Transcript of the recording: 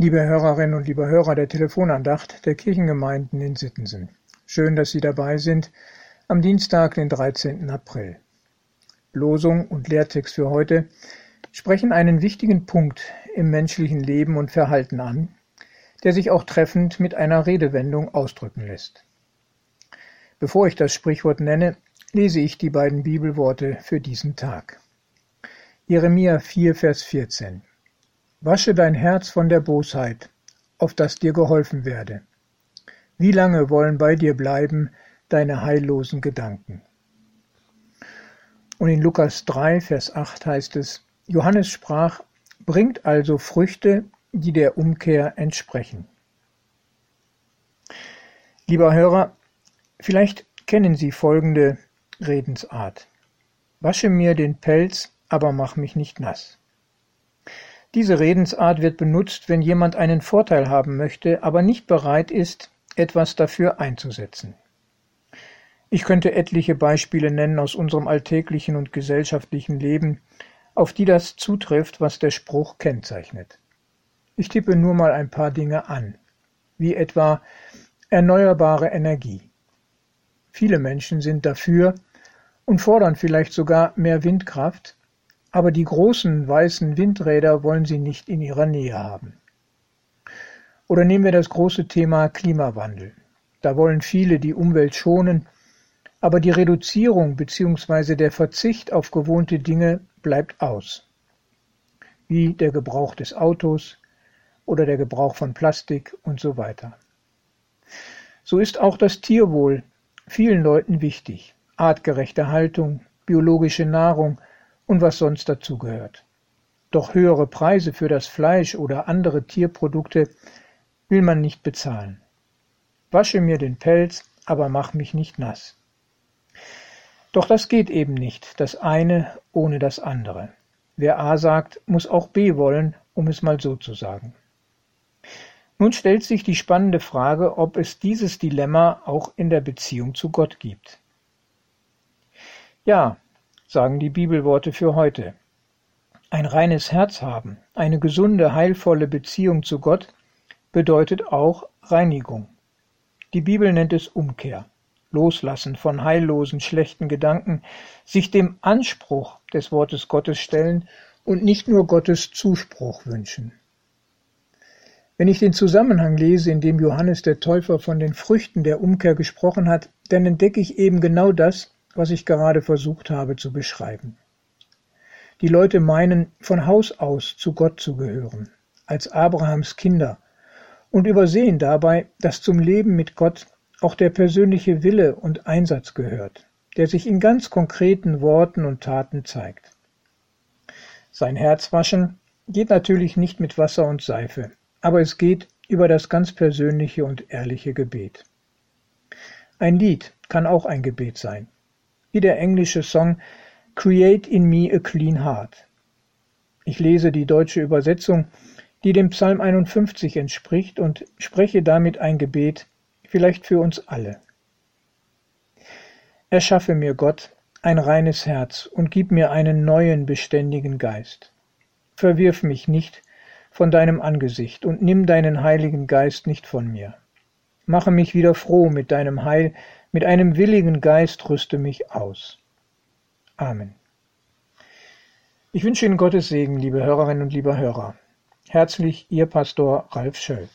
Liebe Hörerinnen und liebe Hörer der Telefonandacht der Kirchengemeinden in Sittensen. Schön, dass Sie dabei sind am Dienstag, den 13. April. Losung und Lehrtext für heute sprechen einen wichtigen Punkt im menschlichen Leben und Verhalten an, der sich auch treffend mit einer Redewendung ausdrücken lässt. Bevor ich das Sprichwort nenne, lese ich die beiden Bibelworte für diesen Tag. Jeremia 4, Vers 14. Wasche dein Herz von der Bosheit, auf dass dir geholfen werde. Wie lange wollen bei dir bleiben deine heillosen Gedanken? Und in Lukas 3, Vers 8 heißt es, Johannes sprach, bringt also Früchte, die der Umkehr entsprechen. Lieber Hörer, vielleicht kennen Sie folgende Redensart. Wasche mir den Pelz, aber mach mich nicht nass. Diese Redensart wird benutzt, wenn jemand einen Vorteil haben möchte, aber nicht bereit ist, etwas dafür einzusetzen. Ich könnte etliche Beispiele nennen aus unserem alltäglichen und gesellschaftlichen Leben, auf die das zutrifft, was der Spruch kennzeichnet. Ich tippe nur mal ein paar Dinge an, wie etwa erneuerbare Energie. Viele Menschen sind dafür und fordern vielleicht sogar mehr Windkraft, aber die großen weißen Windräder wollen sie nicht in ihrer Nähe haben. Oder nehmen wir das große Thema Klimawandel. Da wollen viele die Umwelt schonen, aber die Reduzierung bzw. der Verzicht auf gewohnte Dinge bleibt aus, wie der Gebrauch des Autos oder der Gebrauch von Plastik und so weiter. So ist auch das Tierwohl vielen Leuten wichtig. Artgerechte Haltung, biologische Nahrung, und was sonst dazugehört. Doch höhere Preise für das Fleisch oder andere Tierprodukte will man nicht bezahlen. Wasche mir den Pelz, aber mach mich nicht nass. Doch das geht eben nicht, das eine ohne das andere. Wer A sagt, muss auch B wollen, um es mal so zu sagen. Nun stellt sich die spannende Frage, ob es dieses Dilemma auch in der Beziehung zu Gott gibt. Ja, sagen die Bibelworte für heute. Ein reines Herz haben, eine gesunde, heilvolle Beziehung zu Gott bedeutet auch Reinigung. Die Bibel nennt es Umkehr, Loslassen von heillosen, schlechten Gedanken, sich dem Anspruch des Wortes Gottes stellen und nicht nur Gottes Zuspruch wünschen. Wenn ich den Zusammenhang lese, in dem Johannes der Täufer von den Früchten der Umkehr gesprochen hat, dann entdecke ich eben genau das, was ich gerade versucht habe zu beschreiben. Die Leute meinen, von Haus aus zu Gott zu gehören, als Abrahams Kinder, und übersehen dabei, dass zum Leben mit Gott auch der persönliche Wille und Einsatz gehört, der sich in ganz konkreten Worten und Taten zeigt. Sein Herz waschen geht natürlich nicht mit Wasser und Seife, aber es geht über das ganz persönliche und ehrliche Gebet. Ein Lied kann auch ein Gebet sein wie der englische Song Create in me a clean heart. Ich lese die deutsche Übersetzung, die dem Psalm 51 entspricht und spreche damit ein Gebet, vielleicht für uns alle. Erschaffe mir Gott ein reines Herz und gib mir einen neuen beständigen Geist. Verwirf mich nicht von deinem Angesicht und nimm deinen heiligen Geist nicht von mir. Mache mich wieder froh mit deinem Heil, mit einem willigen Geist rüste mich aus. Amen. Ich wünsche Ihnen Gottes Segen, liebe Hörerinnen und lieber Hörer. Herzlich Ihr Pastor Ralf Schöll.